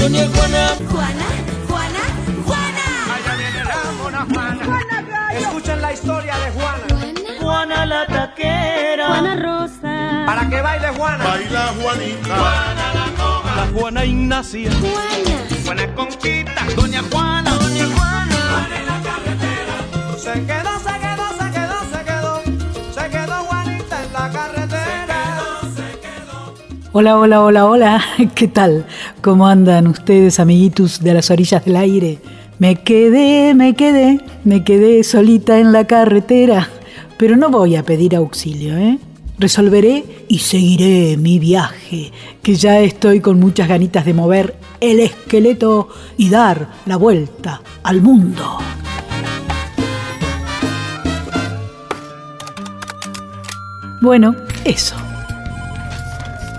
Doña Juana. Juana, Juana, Juana. Allá viene la mona Juana. Escuchen la historia de Juana. Juana la taquera. Juana Rosa. Para que baile Juana. Baila Juanita. Juana la coja. La Juana Ignacia. Juana. Juana Conquista. Doña Juana. Doña Juana. Juana en la carretera. Se quedó, Hola, hola, hola, hola. ¿Qué tal? ¿Cómo andan ustedes, amiguitos de las orillas del aire? Me quedé, me quedé, me quedé solita en la carretera. Pero no voy a pedir auxilio, ¿eh? Resolveré y seguiré mi viaje, que ya estoy con muchas ganitas de mover el esqueleto y dar la vuelta al mundo. Bueno, eso.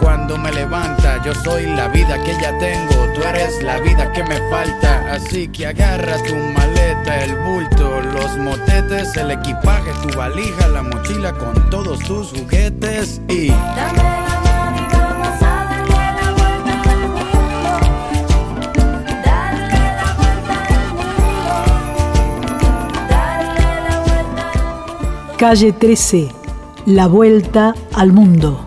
cuando me levanta. Yo soy la vida que ya tengo, tú eres la vida que me falta. Así que agarra tu maleta, el bulto, los motetes, el equipaje, tu valija, la mochila con todos tus juguetes y. Dame la mano y vamos a darle la vuelta al mundo. Darle la vuelta al mundo. Darle la vuelta al mundo. Calle 13. La vuelta al mundo.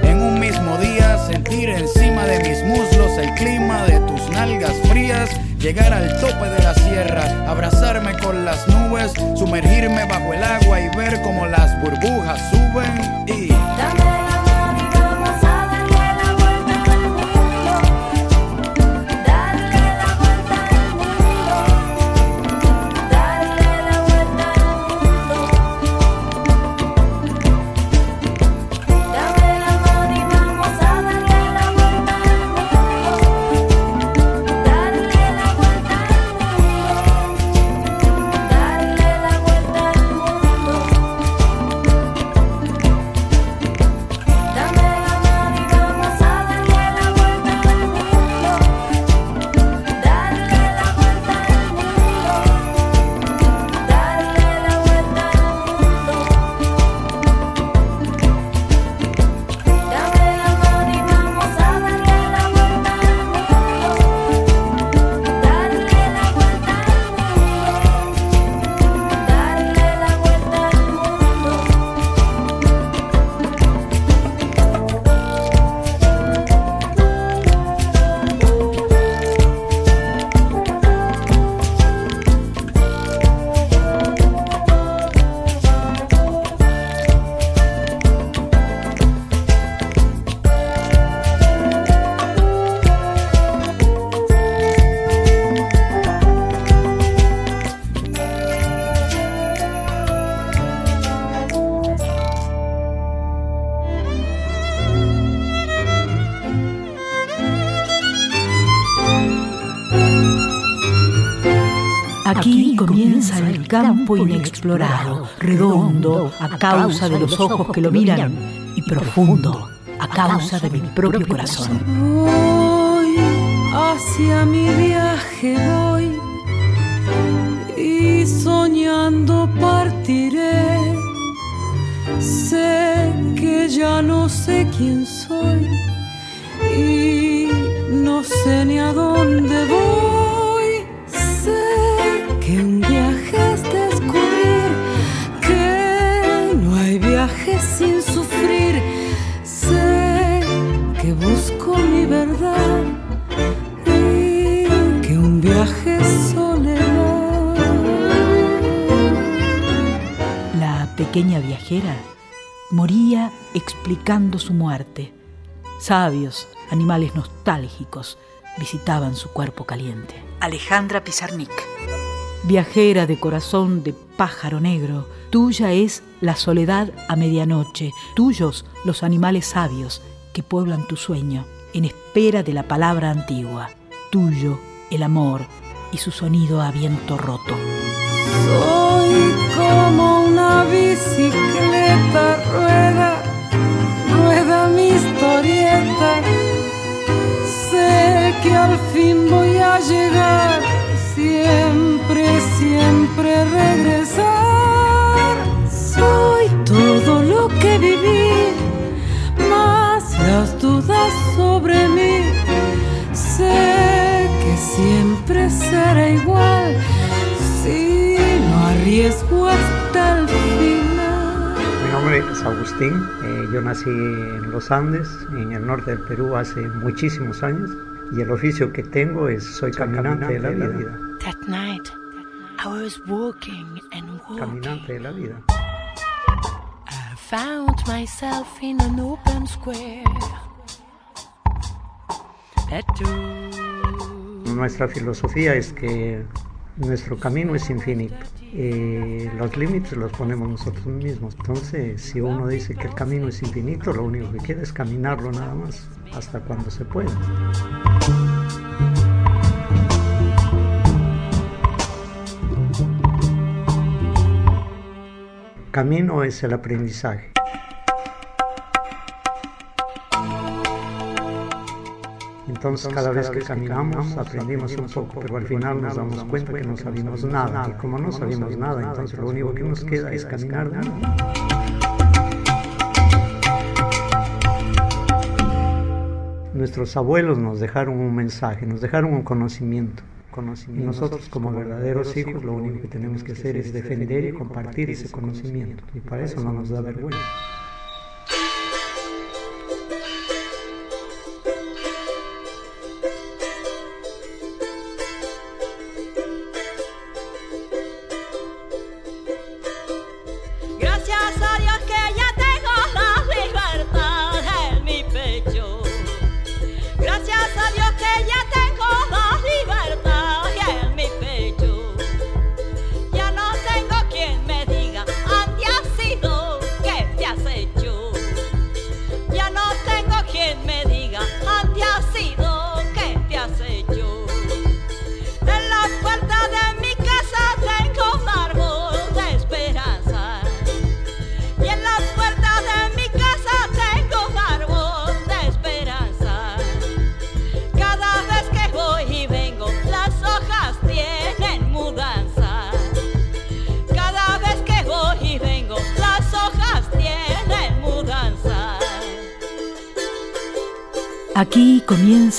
día, sentir encima de mis muslos el clima de tus nalgas frías. Llegar al tope de la sierra, abrazarme con las nubes, sumergirme bajo el agua y ver cómo las burbujas suben campo inexplorado, redondo a causa de los ojos que lo miran y profundo a causa de mi propio corazón. Voy hacia mi viaje, voy y soñando partiré. Sé que ya no sé quién soy y no sé ni a dónde voy. Sé que un viaje viaje sin sufrir. Sé que busco mi verdad y que un viaje es soledad. La pequeña viajera moría explicando su muerte. Sabios, animales nostálgicos, visitaban su cuerpo caliente. Alejandra Pizarnik. Viajera de corazón de pájaro negro, tuya es la soledad a medianoche, tuyos los animales sabios que pueblan tu sueño, en espera de la palabra antigua, tuyo el amor y su sonido a viento roto. Soy como una bicicleta, rueda, rueda mi historieta. Sé que al fin voy a llegar, siempre, siempre regresar. Soy todo lo que viví, más las dudas sobre mí. Sé que siempre será igual si no arriesgo hasta el final. Mi nombre es Agustín, eh, yo nací en los Andes, en el norte del Perú, hace muchísimos años y el oficio que tengo es soy caminante de la vida. That night, I was walking and Caminante walking. de la vida. I found myself in an open square. Nuestra filosofía es que nuestro camino es infinito. Eh, los límites los ponemos nosotros mismos. Entonces, si uno dice que el camino es infinito, lo único que quiere es caminarlo nada más, hasta cuando se pueda. Camino es el aprendizaje. Entonces cada vez que caminamos aprendimos un poco, pero al final nos damos cuenta que no sabemos nada. Y como no sabemos nada, entonces lo único que nos queda es caminar de nuevo. Nuestros abuelos nos dejaron un mensaje, nos dejaron un conocimiento. Y nosotros como verdaderos hijos lo único que tenemos que hacer es defender y compartir ese conocimiento. Y para eso no nos da vergüenza.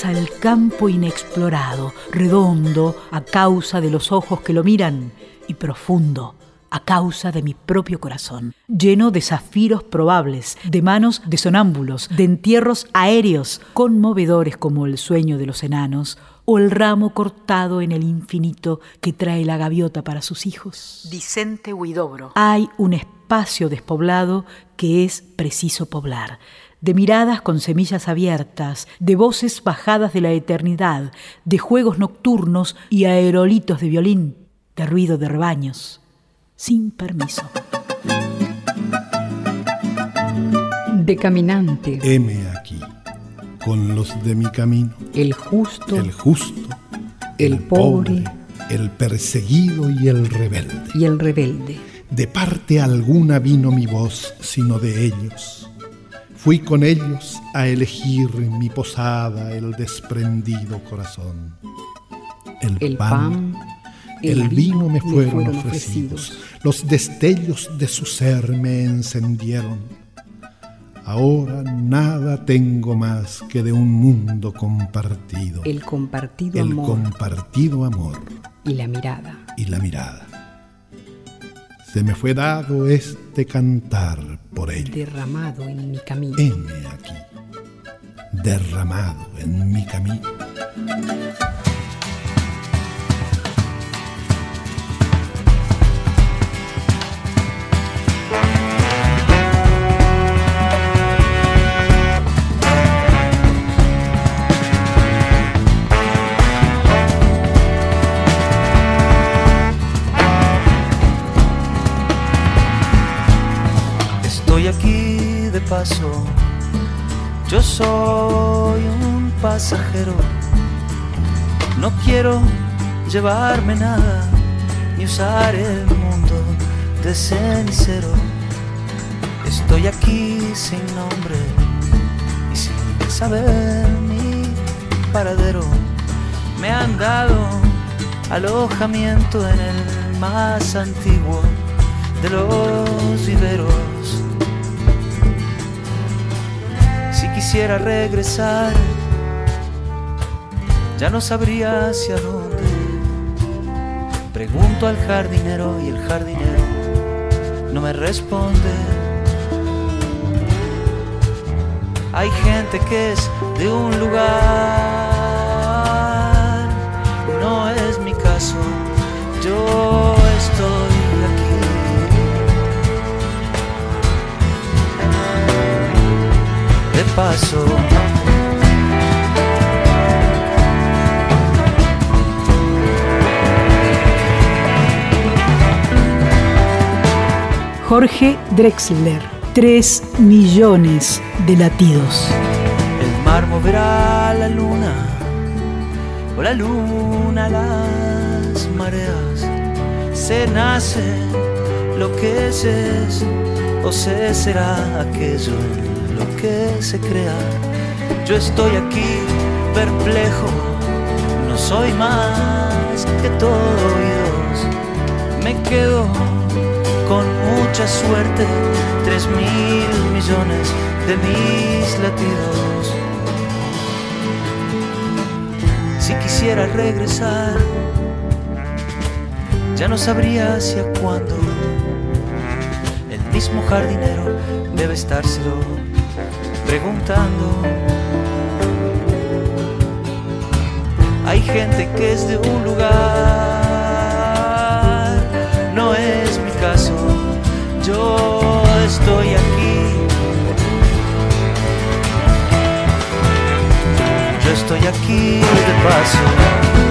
Comienza el campo inexplorado, redondo a causa de los ojos que lo miran y profundo a causa de mi propio corazón, lleno de zafiros probables, de manos de sonámbulos, de entierros aéreos, conmovedores como el sueño de los enanos o el ramo cortado en el infinito que trae la gaviota para sus hijos. Vicente Huidobro. Hay un espacio despoblado que es preciso poblar de miradas con semillas abiertas, de voces bajadas de la eternidad, de juegos nocturnos y aerolitos de violín, de ruido de rebaños, sin permiso. De caminante, Heme aquí, con los de mi camino, el justo, el justo, el pobre, el perseguido y el rebelde. Y el rebelde. De parte alguna vino mi voz, sino de ellos. Fui con ellos a elegir mi posada, el desprendido corazón. El, El pan, pan, el, el vino me vino me fueron, fueron ofrecidos. ofrecidos. Los destellos de su ser me encendieron. Ahora nada tengo más que de un mundo compartido. El compartido El amor compartido amor y la mirada. y la mirada. Se me fue dado este cantar por ello. Derramado en mi camino. Heme aquí, derramado en mi camino. Yo soy un pasajero. No quiero llevarme nada ni usar el mundo de cenicero. Estoy aquí sin nombre y sin saber mi paradero. Me han dado alojamiento en el más antiguo de los viveros. Quisiera regresar, ya no sabría hacia dónde. Pregunto al jardinero y el jardinero no me responde. Hay gente que es de un lugar, no es mi caso. Yo Jorge Drexler, 3 millones de latidos. El mar moverá la luna o la luna las mareas. Se nace lo que es, o se será aquello que se crea. Yo estoy aquí perplejo, no soy más que todo oídos. Me quedo con mucha suerte, tres mil millones de mis latidos. Si quisiera regresar, ya no sabría hacia cuándo. El mismo jardinero debe estárselo preguntando. Hay gente que es de un lugar, no es mi caso. Yo estoy aquí. Yo estoy aquí de paso.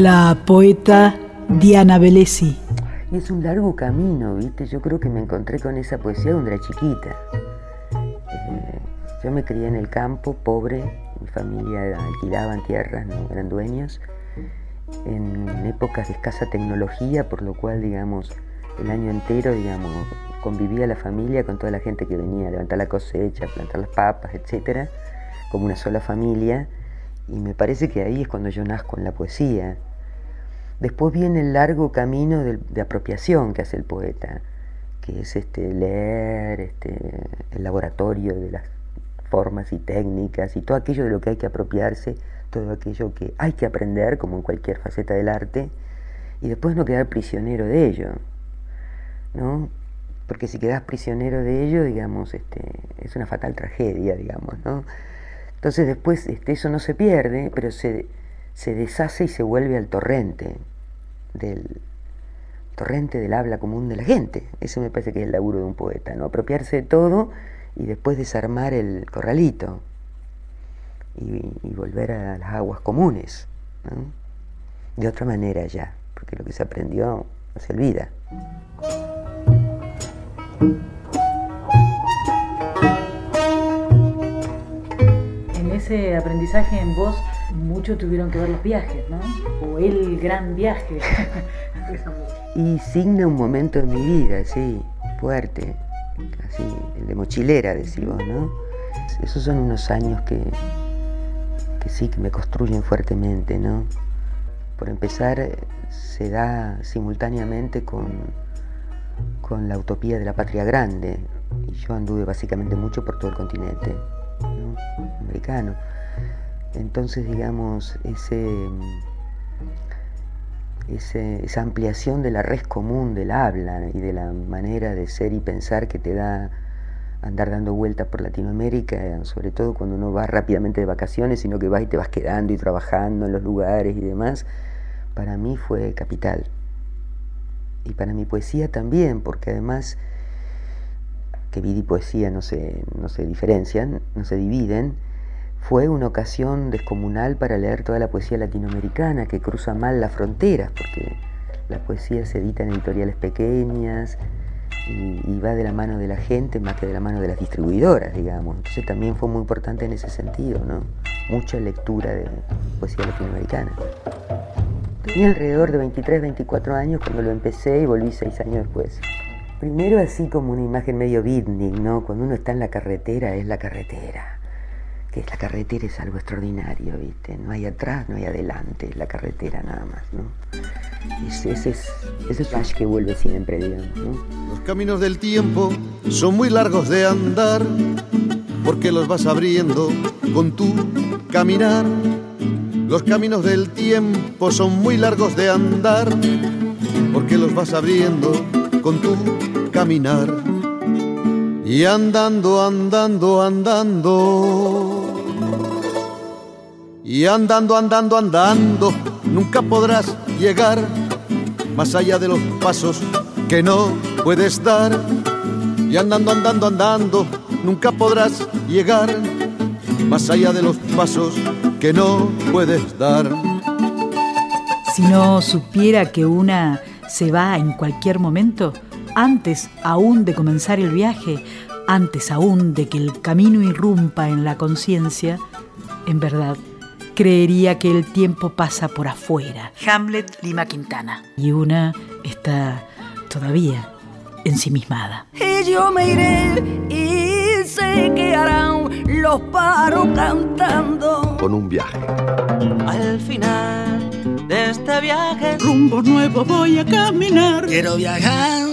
La poeta Diana Velesi. Y es un largo camino, ¿viste? Yo creo que me encontré con esa poesía cuando era chiquita. Eh, yo me crié en el campo, pobre, mi familia alquilaban tierras, no eran dueños, en épocas de escasa tecnología, por lo cual, digamos, el año entero, digamos, convivía la familia con toda la gente que venía a levantar la cosecha, plantar las papas, etcétera, como una sola familia. Y me parece que ahí es cuando yo nazco en la poesía. Después viene el largo camino de, apropiación que hace el poeta, que es este, leer este, el laboratorio de las formas y técnicas y todo aquello de lo que hay que apropiarse, todo aquello que hay que aprender, como en cualquier faceta del arte, y después no quedar prisionero de ello, ¿no? Porque si quedas prisionero de ello, digamos, este, es una fatal tragedia, digamos, ¿no? Entonces después este, eso no se pierde, pero se, se deshace y se vuelve al torrente del torrente del habla común de la gente. Eso me parece que es el laburo de un poeta, ¿no? Apropiarse de todo y después desarmar el corralito y, volver a las aguas comunes. De otra manera ya, porque lo que se aprendió no se olvida. En ese aprendizaje en vos, mucho tuvieron que ver los viajes, ¿no? O el gran viaje. Y signa un momento en mi vida, sí, fuerte, así, el de mochilera, decimos, ¿no? Esos son unos años que, que sí, que me construyen fuertemente, ¿no? Por empezar, se da simultáneamente con, con la utopía de la patria grande, y yo anduve básicamente mucho por todo el continente ¿no? americano. Entonces, digamos, ese, ese- esa ampliación de la red común del habla y de la manera de ser y pensar que te da andar dando vueltas por Latinoamérica, sobre todo cuando uno va rápidamente de vacaciones, sino que vas y te vas quedando y trabajando en los lugares y demás, para mí fue capital. Y para mi poesía también, porque además que vida y poesía no se, no se diferencian, no se dividen, fue una ocasión descomunal para leer toda la poesía latinoamericana que cruza mal las fronteras, porque la poesía se edita en editoriales pequeñas y, va de la mano de la gente más que de la mano de las distribuidoras, digamos. Entonces también fue muy importante en ese sentido, ¿no? Mucha lectura de poesía latinoamericana. Tenía alrededor de 23, 24 años cuando lo empecé y volví seis años después. Primero así como una imagen medio beatnik, ¿no? Cuando uno está en la carretera es la carretera. Que la carretera es algo extraordinario, ¿viste? No hay atrás, no hay adelante, es la carretera nada más, ¿no? Ese, ese es ese flash que vuelve siempre, digamos, ¿no? Los caminos del tiempo son muy largos de andar, porque los vas abriendo con tu caminar. Los caminos del tiempo son muy largos de andar, porque los vas abriendo con tu caminar. Y andando, andando, andando. Y andando, andando, andando, nunca podrás llegar más allá de los pasos que no puedes dar. Y andando, andando, andando, nunca podrás llegar más allá de los pasos que no puedes dar. Si no supiera que una se va en cualquier momento, antes aún de comenzar el viaje, antes aún de que el camino irrumpa en la conciencia, en verdad, creería que el tiempo pasa por afuera. Hamlet Lima Quintana. Y una está todavía ensimismada. Y yo me iré y se quedarán los paros cantando. Con un viaje. Al final de este viaje, Rumbo nuevo voy a caminar. quiero viajar.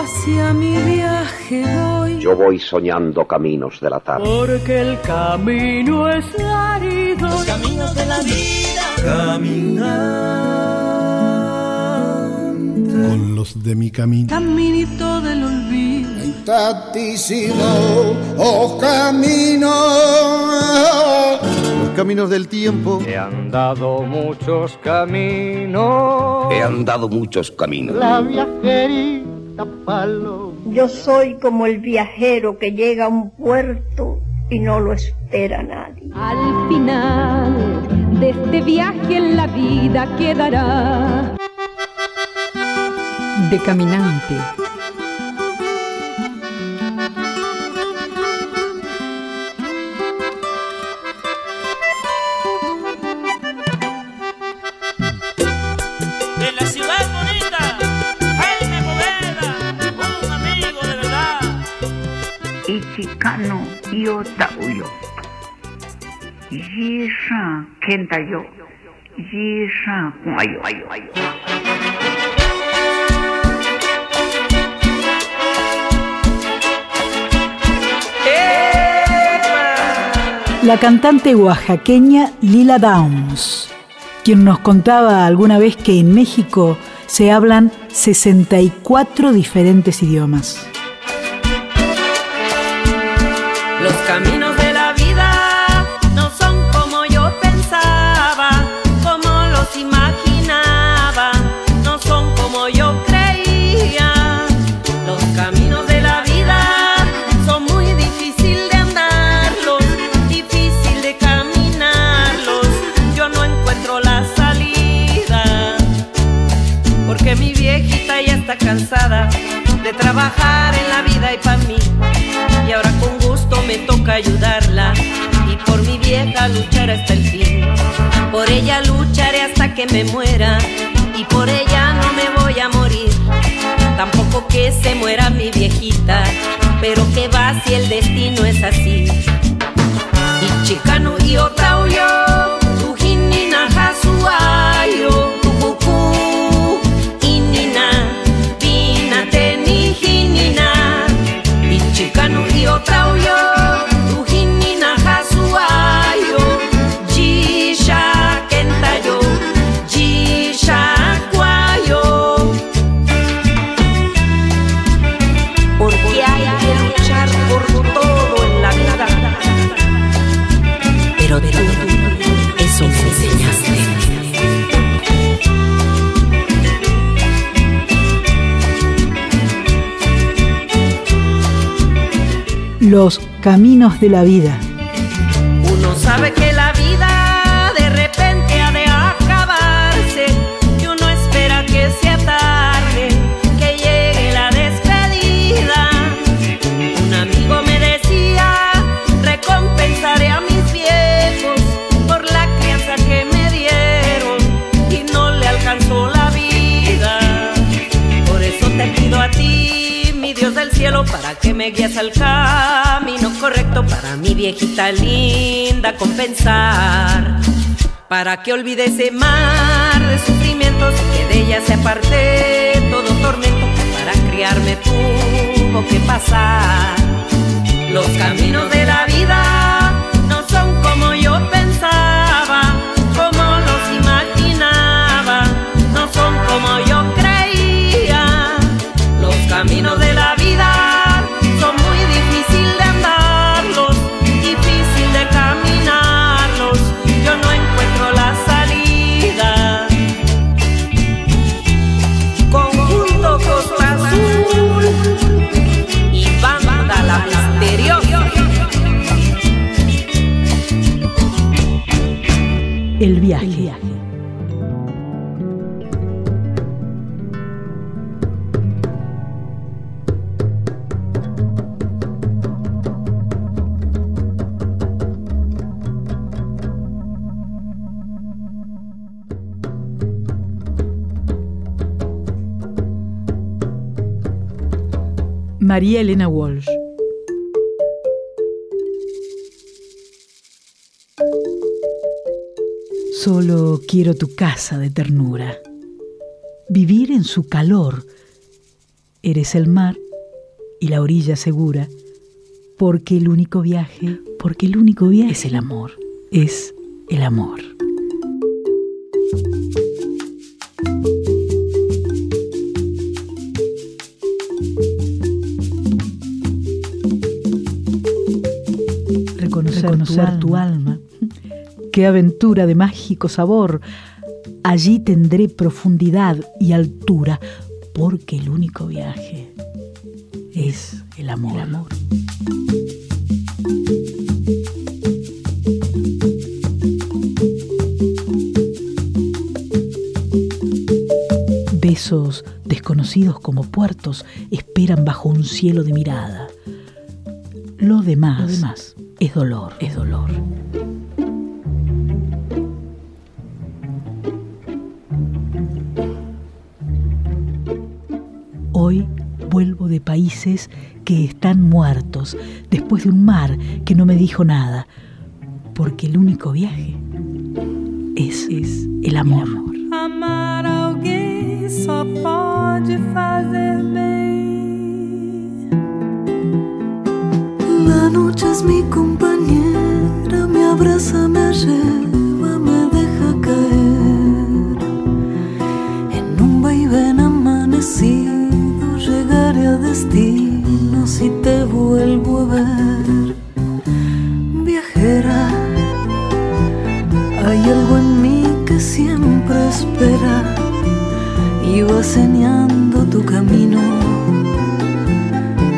Hacia mi viaje, voy. Yo voy soñando caminos de la tarde. Porque el camino es árido. Los caminos de la vida. Con los de mi camino. Caminito del olvido. Oh camino. Los caminos del tiempo. He andado muchos caminos. He andado muchos caminos. La Yo soy como el viajero que llega a un puerto y no lo espera nadie. Al final de este viaje en la vida quedará De caminante. kano yo tauyo. Yisha kenta yo. Yisha kuayo. La cantante oaxaqueña Lila Downs, quien nos contaba alguna vez que en México se hablan 64 diferentes idiomas. Caminos de la vida no son como yo pensaba, como los imaginaba, no son como yo creía. Los caminos de la vida son muy difícil de andarlos, difícil de caminarlos. Yo no encuentro la salida, porque mi viejita ya está cansada de trabajar en la vida y para mí. Me toca ayudarla y por mi vieja luchar hasta el fin. Por ella lucharé hasta que me muera y por ella no me voy a morir. Tampoco que se muera mi viejita, pero que va si el destino es así. Y chicano y otra huyó, tujinina jasuayo, tucucú, inina, vina tenijinina. Y chicano y otra Los caminos de la vida. Me guíes al camino correcto para mi viejita linda compensar. Para que olvide ese mar de sufrimientos que de ella se aparte todo tormento. Para criarme tuvo que pasar. Los caminos de la vida María Elena Walsh. Solo quiero tu casa de ternura, vivir en su calor. Eres el mar y la orilla segura, porque el único viaje, porque el único viaje es el amor, es el amor. Reconocer, tu, alma. Qué aventura de mágico sabor. Allí tendré profundidad y altura, porque el único viaje es el amor. El amor. Besos desconocidos como puertos esperan bajo un cielo de mirada. Lo demás, Lo demás es dolor, es dolor. Hoy vuelvo de países que están muertos, después de un mar que no me dijo nada, porque el único viaje es, es el amor. Va señando tu camino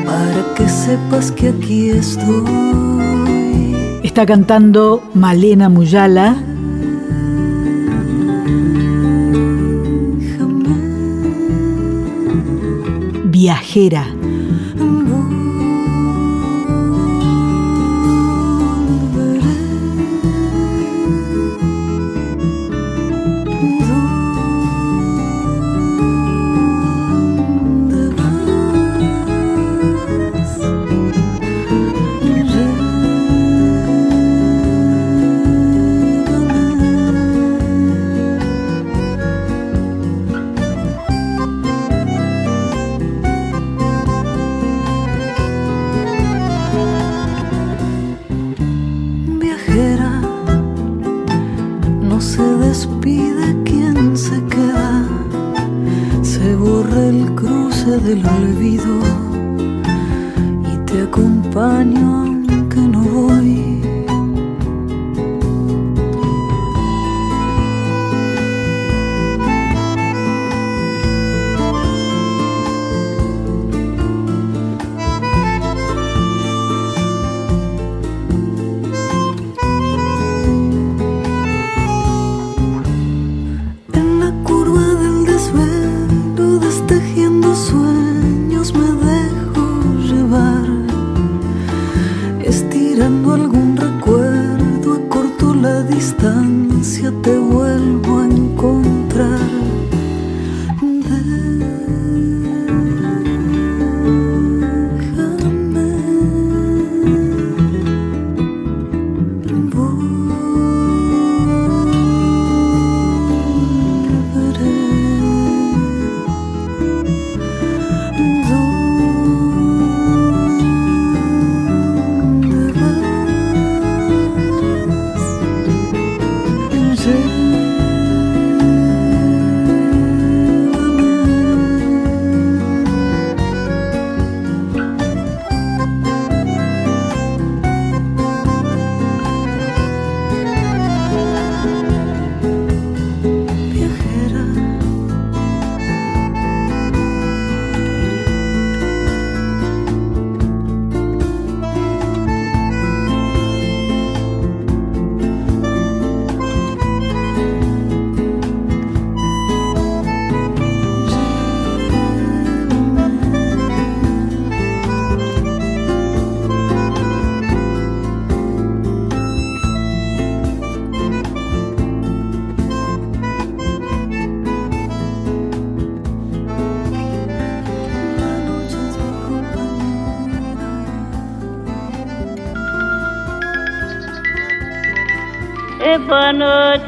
para que sepas que aquí estoy. Está cantando Malena Muyala. Viajera. Viajera, cruce del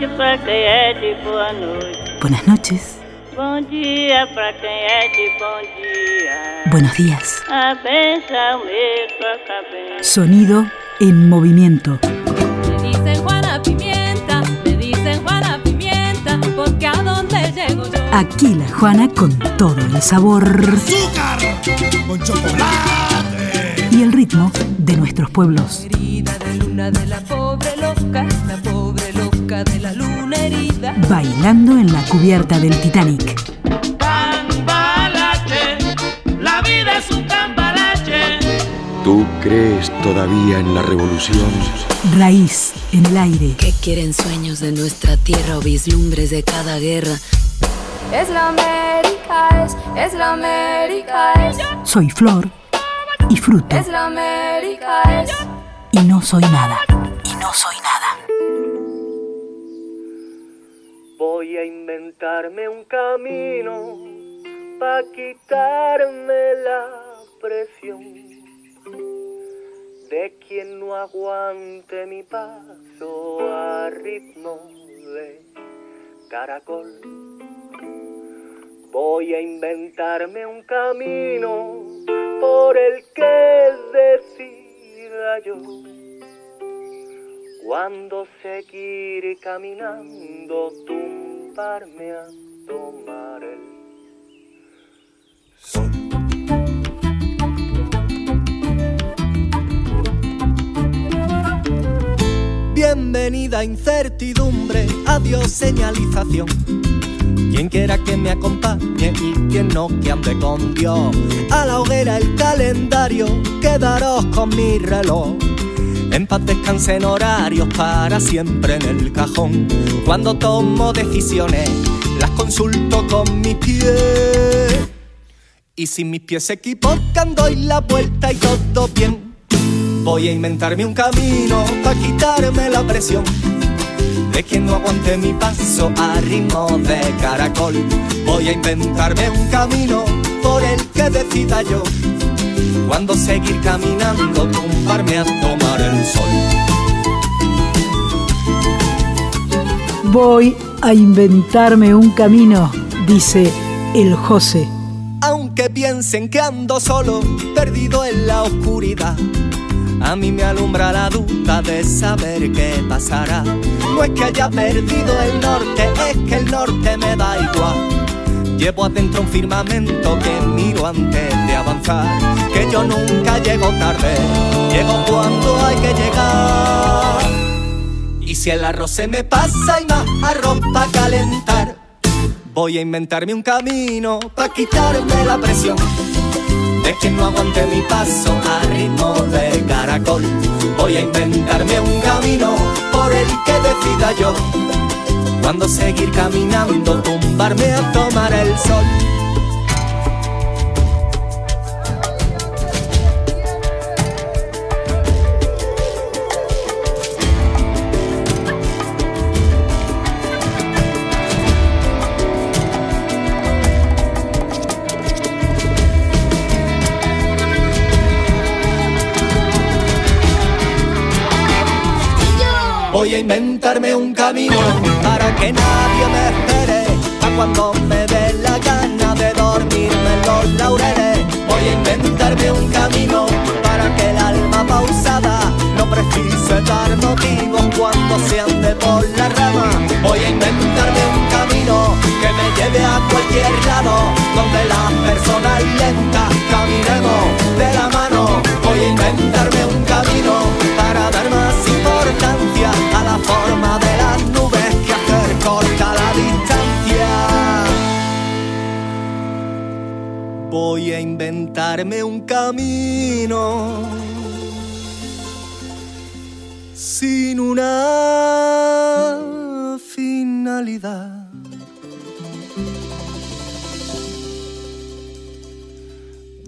noite pra quem é de boa noite. Buenas noches. Bom dia pra quem é de bom dia. Buenos días. A benção me toca bem. Sonido en movimiento. Me dicen Juana Pimienta, me dicen Juana Pimienta, porque a donde llego yo. Aquí la Juana con todo el sabor ¡Azúcar! ¡Con chocolate! y el ritmo de nuestros pueblos. Herida de luna de la pobre loca, de la luna herida. Bailando en la cubierta del Titanic. Cambalache, la vida es un cambalache. ¿Tú crees todavía en la revolución? Raíz en el aire. ¿Qué quieren sueños de nuestra tierra o vislumbres de cada guerra? Es la América, es, es la América, es, Soy flor y fruto. es la América, es. Y no soy nada. Y no soy nada. Voy a inventarme un camino para quitarme la presión de quien no aguante mi paso a ritmo de caracol. Voy a inventarme un camino por el que decida yo cuando seguir caminando, tumbarme a tomar el Bienvenida incertidumbre, adiós señalización. Quien quiera que me acompañe y quien no que ande con Dios. A la hoguera el calendario, quedaros con mi reloj. En paz descansen horarios para siempre en el cajón. Cuando tomo decisiones, las consulto con mis pies. Y si mis pies se equivocan, doy la vuelta y todo bien. Voy a inventarme un camino para quitarme la presión. De quien no aguante mi paso a ritmo de caracol. Voy a inventarme un camino por el que decida yo. Cuando seguir caminando, tumbarme a tomar el sol. Voy a inventarme un camino, dice el José. Aunque piensen que ando solo, perdido en la oscuridad. A mí me alumbra la duda de saber qué pasará. No es que haya perdido el norte, es que el norte me da igual. Llevo adentro un firmamento que miro antes de avanzar. Que yo nunca llego tarde, llego cuando hay que llegar. Y si el arroz se me pasa y más arroz pa' calentar, voy a inventarme un camino pa' quitarme la presión. De quien no aguante mi paso a ritmo de caracol. Voy a inventarme un camino por el que decida yo. Cuando seguir caminando, tumbarme a tomar el sol. Voy a inventarme un camino que nadie me espere. A cuando me dé la gana de dormirme en los laureles. Voy a inventarme un camino para que el alma pausada no precise dar motivos cuando se ande por la rama. Voy a inventarme un camino que me lleve a cualquier lado donde las personas lentas caminemos de la mano. Voy a inventarme un Voy a inventarme un camino sin una finalidad.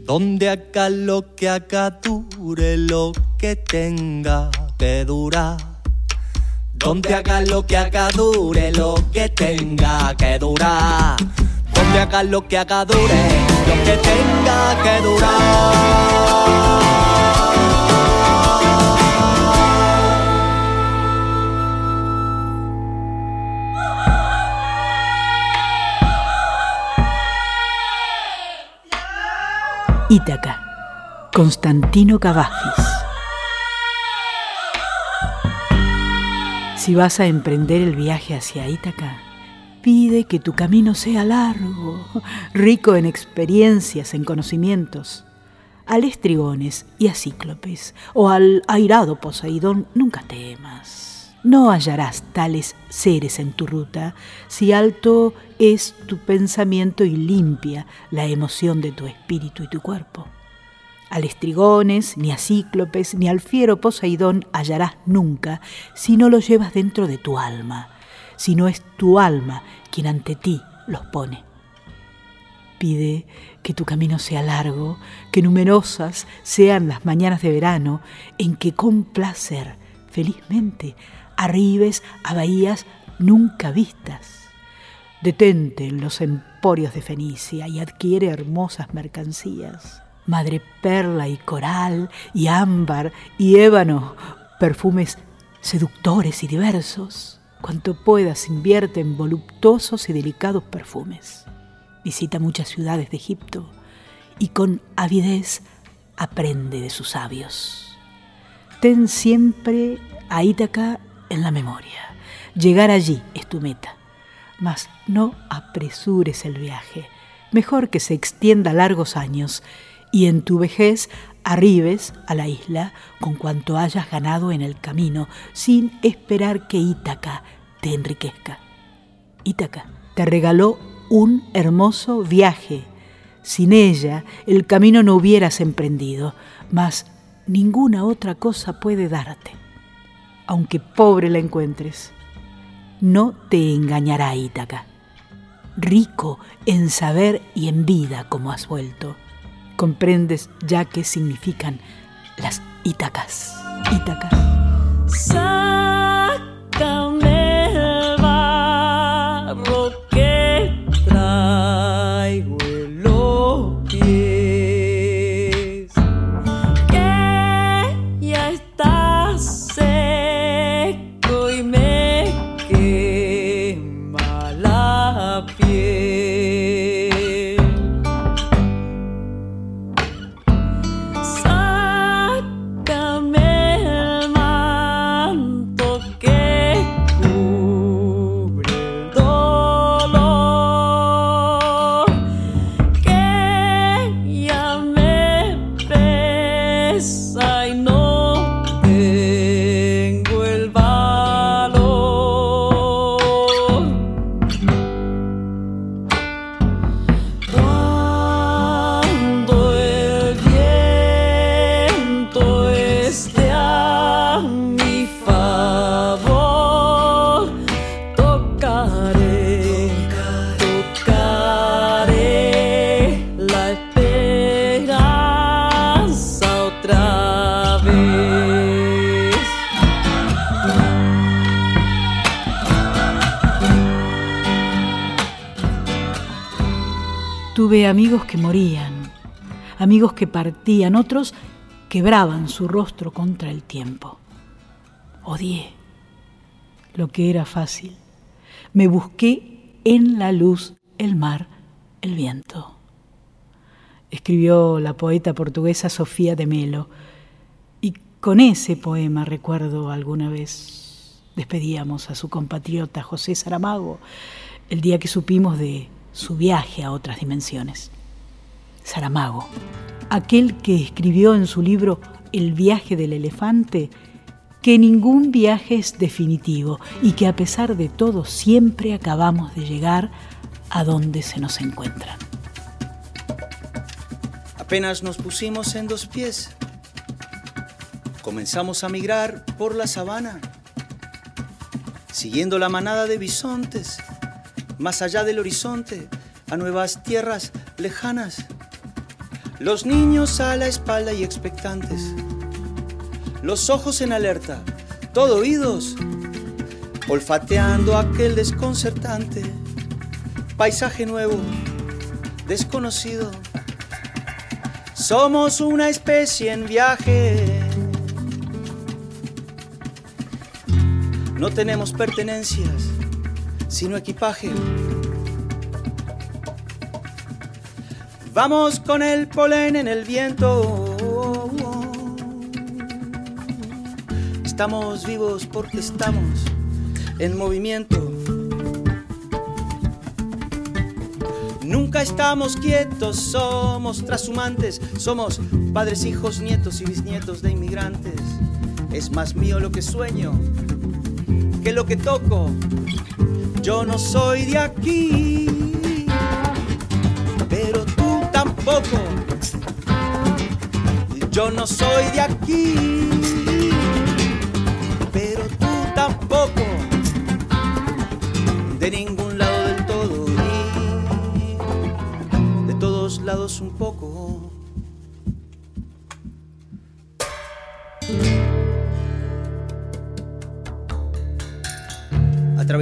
Donde acá lo que acá dure lo que tenga que durar. Donde haga lo que haga dure lo que tenga que durar. Donde haga lo que haga dure lo que tenga que durar. Ítaca, Constantino Cavafis. Si vas a emprender el viaje hacia Ítaca, pide que tu camino sea largo, rico en experiencias, en conocimientos. Al estrigones y a cíclopes, o al airado Poseidón, nunca temas. No hallarás tales seres en tu ruta si alto es tu pensamiento y limpia la emoción de tu espíritu y tu cuerpo. Al estrigones, ni a cíclopes, ni al fiero Poseidón hallarás nunca si no los llevas dentro de tu alma, si no es tu alma quien ante ti los pone. Pide que tu camino sea largo, que numerosas sean las mañanas de verano en que con placer, felizmente, arribes a bahías nunca vistas. Detente en los emporios de Fenicia y adquiere hermosas mercancías. Madre perla y coral y ámbar y ébano, perfumes seductores y diversos. Cuanto puedas invierte en voluptuosos y delicados perfumes. Visita muchas ciudades de Egipto y con avidez aprende de sus sabios. Ten siempre a Ítaca en la memoria. Llegar allí es tu meta, mas no apresures el viaje. Mejor que se extienda largos años y en tu vejez arribes a la isla con cuanto hayas ganado en el camino, sin esperar que Ítaca te enriquezca. Ítaca te regaló un hermoso viaje. Sin ella el camino no hubieras emprendido, mas ninguna otra cosa puede darte. Aunque pobre la encuentres, no te engañará Ítaca. Rico en saber y en vida como has vuelto comprendes ya qué significan las Ítacas. Ítaca. Amigos que morían, amigos que partían, otros quebraban su rostro contra el tiempo. Odié lo que era fácil. Me busqué en la luz, el mar, el viento. Escribió la poeta portuguesa Sofía de Melo. Y con ese poema, recuerdo alguna vez, despedíamos a su compatriota José Saramago el día que supimos de su viaje a otras dimensiones. Saramago, aquel que escribió en su libro El viaje del elefante, que ningún viaje es definitivo y que a pesar de todo siempre acabamos de llegar a donde se nos encuentra. Apenas nos pusimos en dos pies, comenzamos a migrar por la sabana, siguiendo la manada de bisontes, más allá del horizonte, a nuevas tierras lejanas. Los niños a la espalda y expectantes, los ojos en alerta, todo oídos, olfateando aquel desconcertante paisaje nuevo, desconocido. Somos una especie en viaje. No tenemos pertenencias, sino equipaje. Vamos con el polen en el viento. Estamos vivos porque estamos en movimiento. Nunca estamos quietos, somos trashumantes, somos padres, hijos, nietos y bisnietos de inmigrantes. Es más mío lo que sueño que lo que toco. Yo no soy de aquí, pero tú tampoco. Yo no soy de aquí, pero tú tampoco. De ningún lado del todo y de todos lados un poco.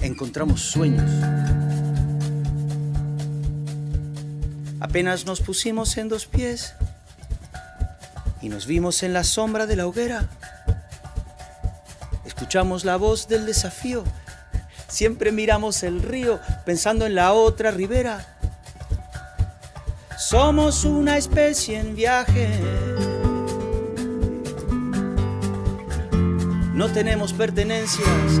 Encontramos sueños. Apenas nos pusimos en dos pies y nos vimos en la sombra de la hoguera. Escuchamos la voz del desafío. Siempre miramos el río pensando en la otra ribera. Somos una especie en viaje. No tenemos pertenencias,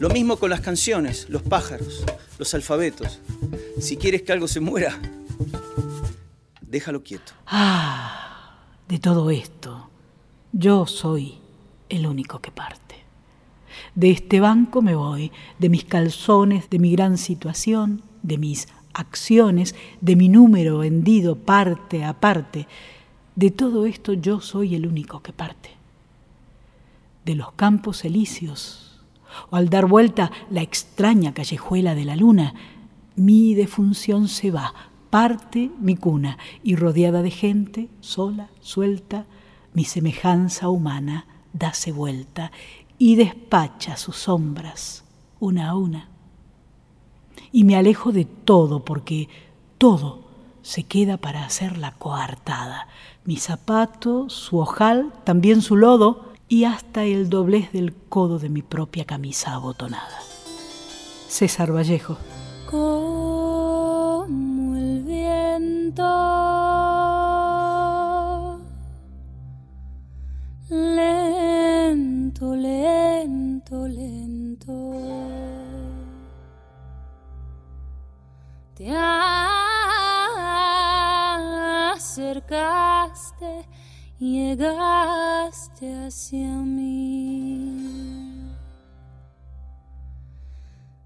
Lo mismo con las canciones, los pájaros, los alfabetos. Si quieres que algo se muera, déjalo quieto. Ah, de todo esto, yo soy el único que parte. De este banco me voy, de mis calzones, de mi gran situación, de mis acciones, de mi número vendido parte a parte. De todo esto yo soy el único que parte. De los campos elíseos, o al dar vuelta la extraña callejuela de la luna, mi defunción se va, parte mi cuna, y rodeada de gente, sola, suelta, mi semejanza humana dase vuelta y despacha sus sombras una a una. Y me alejo de todo porque todo se queda para hacer la coartada. Mi zapato, su ojal, también su lodo, y hasta el doblez del codo de mi propia camisa abotonada. César Vallejo. Como el viento lento, lento, lento te acercaste llegaste hacia mí.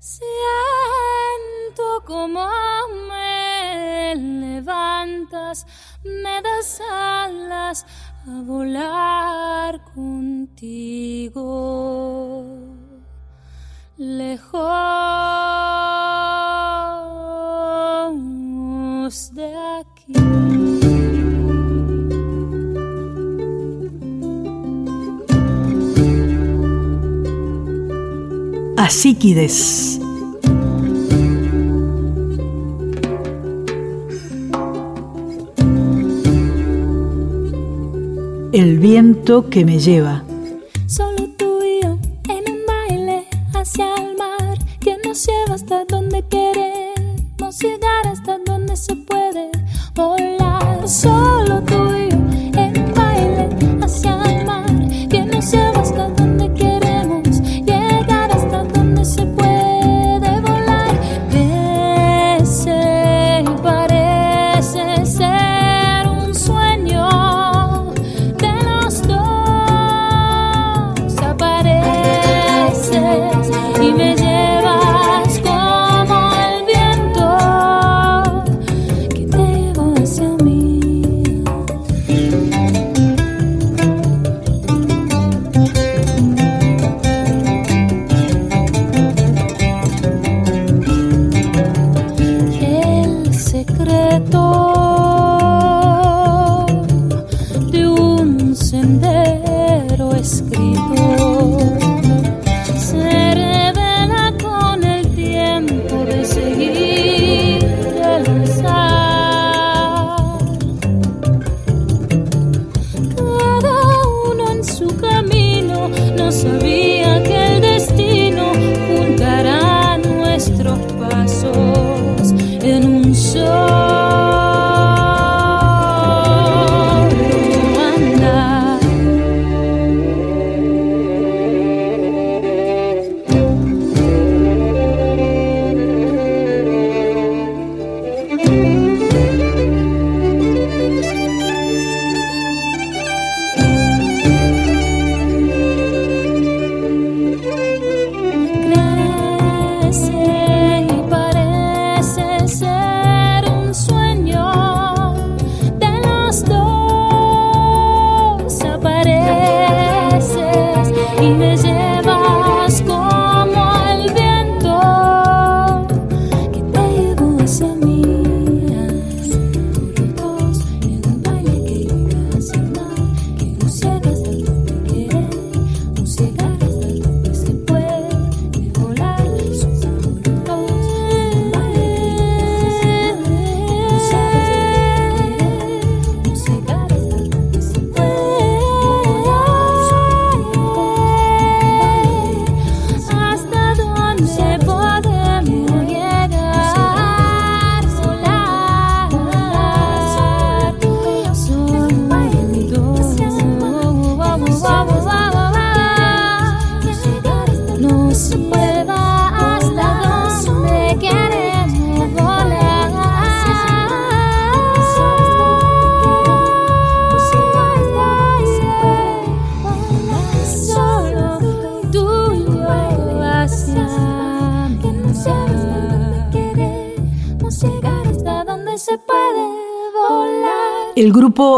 Siento como me levantas, me das alas a volar contigo. Lejos de aquí. Asíquides. El viento que me lleva. Solo tú y yo en un baile hacia el mar que nos lleva hasta donde queremos llegar, hasta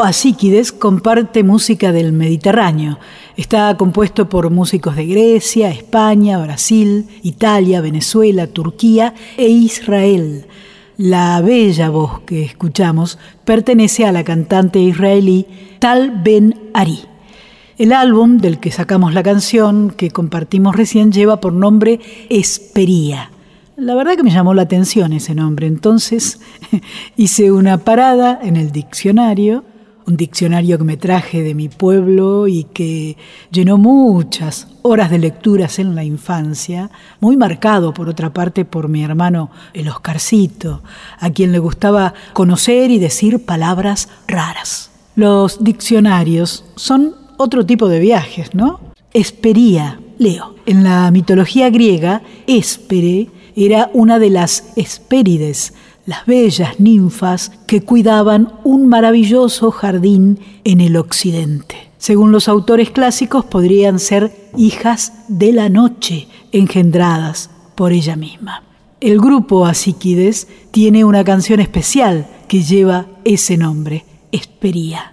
Asíquides comparte música del Mediterráneo. Está compuesto por músicos de Grecia, España, Brasil, Italia, Venezuela, Turquía e Israel. La bella voz que escuchamos pertenece a la cantante israelí Tal Ben Ari. El álbum del que sacamos la canción que compartimos recién lleva por nombre Espería. La verdad que me llamó la atención ese nombre, entonces hice una parada en el diccionario, un diccionario que me traje de mi pueblo y que llenó muchas horas de lecturas en la infancia, muy marcado por otra parte por mi hermano el Oscarcito, a quien le gustaba conocer y decir palabras raras. Los diccionarios son otro tipo de viajes, ¿no? Espería, leo. En la mitología griega, Espere era una de las Hespérides, las bellas ninfas que cuidaban un maravilloso jardín en el occidente. Según los autores clásicos, podrían ser hijas de la noche engendradas por ella misma. El grupo Asíquides tiene una canción especial que lleva ese nombre. Espería.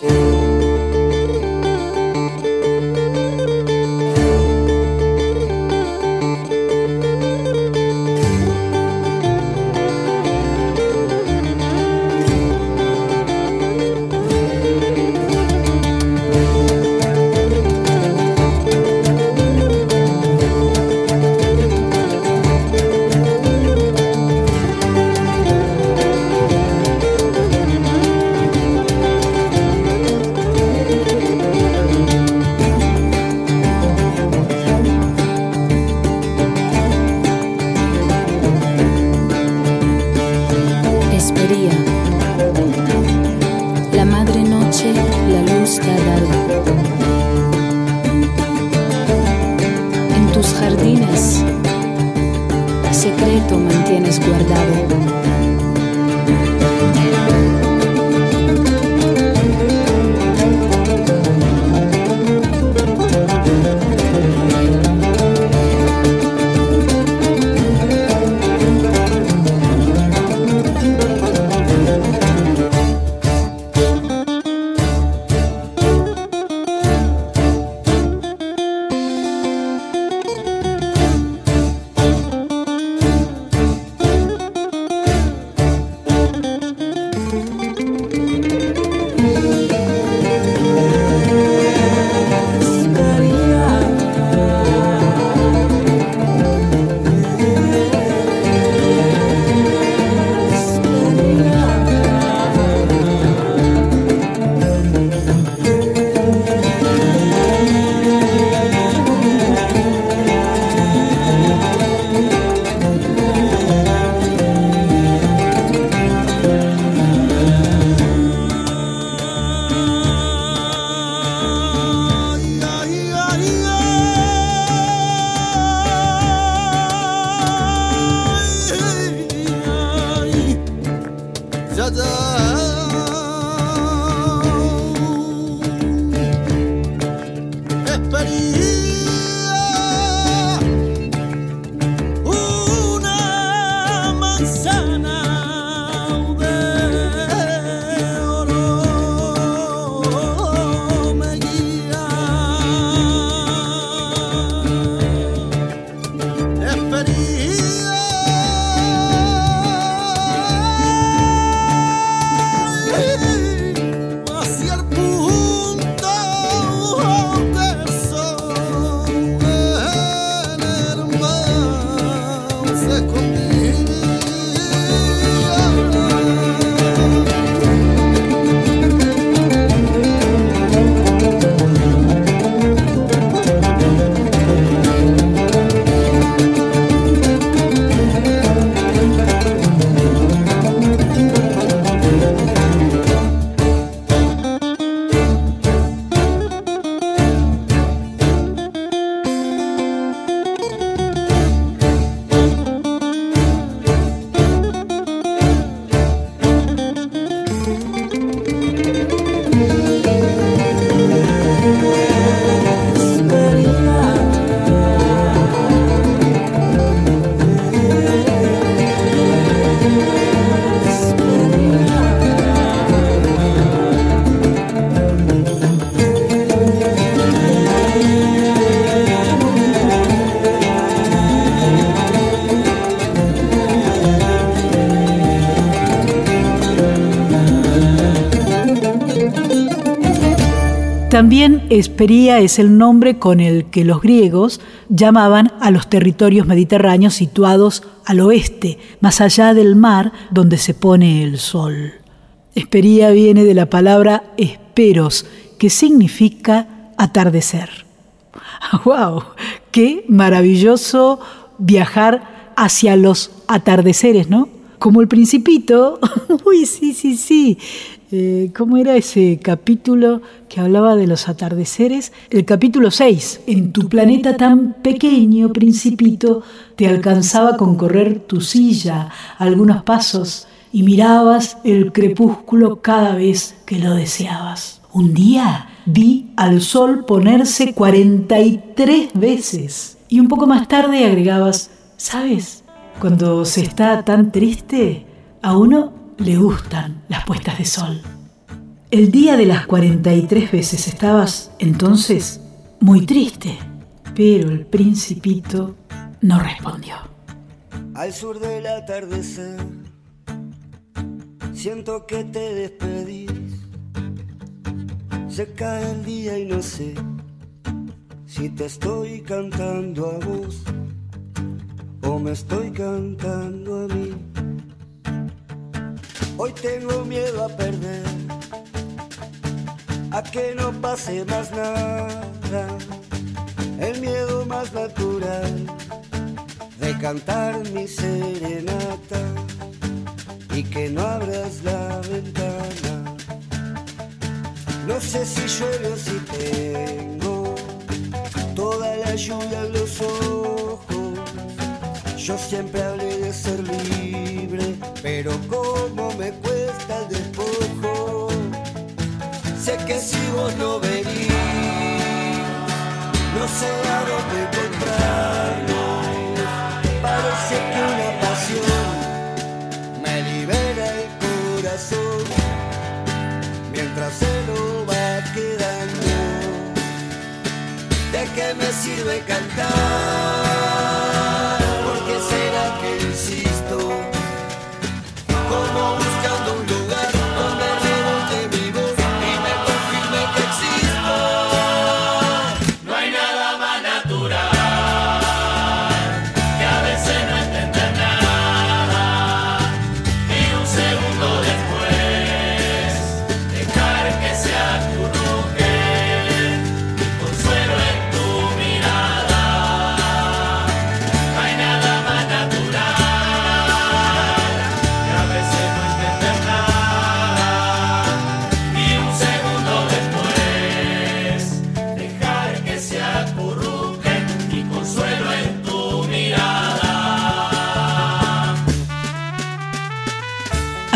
También Espería es el nombre con el que los griegos llamaban a los territorios mediterráneos situados al oeste, más allá del mar donde se pone el sol. Espería viene de la palabra esperos, que significa atardecer. ¡Wow! ¡Qué maravilloso viajar hacia los atardeceres, ¿no? Como el principito. Uy, sí, sí, sí. Eh, ¿Cómo era ese capítulo que hablaba de los atardeceres? El capítulo 6. En tu planeta tan pequeño, principito, te alcanzaba con correr tu silla algunos pasos y mirabas el crepúsculo cada vez que lo deseabas. Un día vi al sol ponerse 43 veces y un poco más tarde agregabas, ¿sabes? Cuando se está tan triste, a uno le gustan las puestas de sol. El día de las 43 veces estabas entonces muy triste, pero el principito no respondió. Al sur del atardecer, siento que te despedís. Se cae el día y no sé si te estoy cantando a vos o me estoy cantando a mí. Hoy tengo miedo a perder, a que no pase más nada. El miedo más natural de cantar mi serenata y que no abras la ventana. No sé si llueve o si tengo toda la lluvia en los ojos. Yo siempre hablé de ser libre, pero como me cuesta el despojo. Sé que si vos no venís, no sé a dónde encontrarnos. Parece que una pasión me libera el corazón mientras se lo va quedando. ¿De qué me sirve cantar?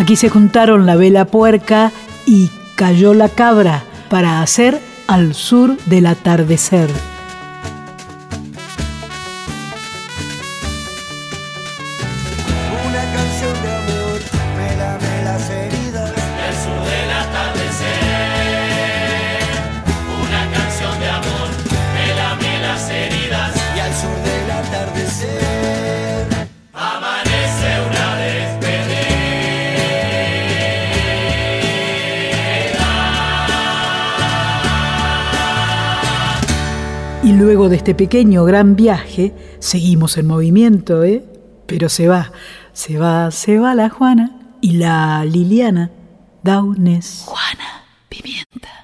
Aquí se juntaron la vela puerca y cayó la cabra para hacer al sur del atardecer. Este pequeño gran viaje, seguimos en movimiento, ¿eh? Pero se va, se va, se va la Juana y la Liliana Daunes. Juana, pimienta.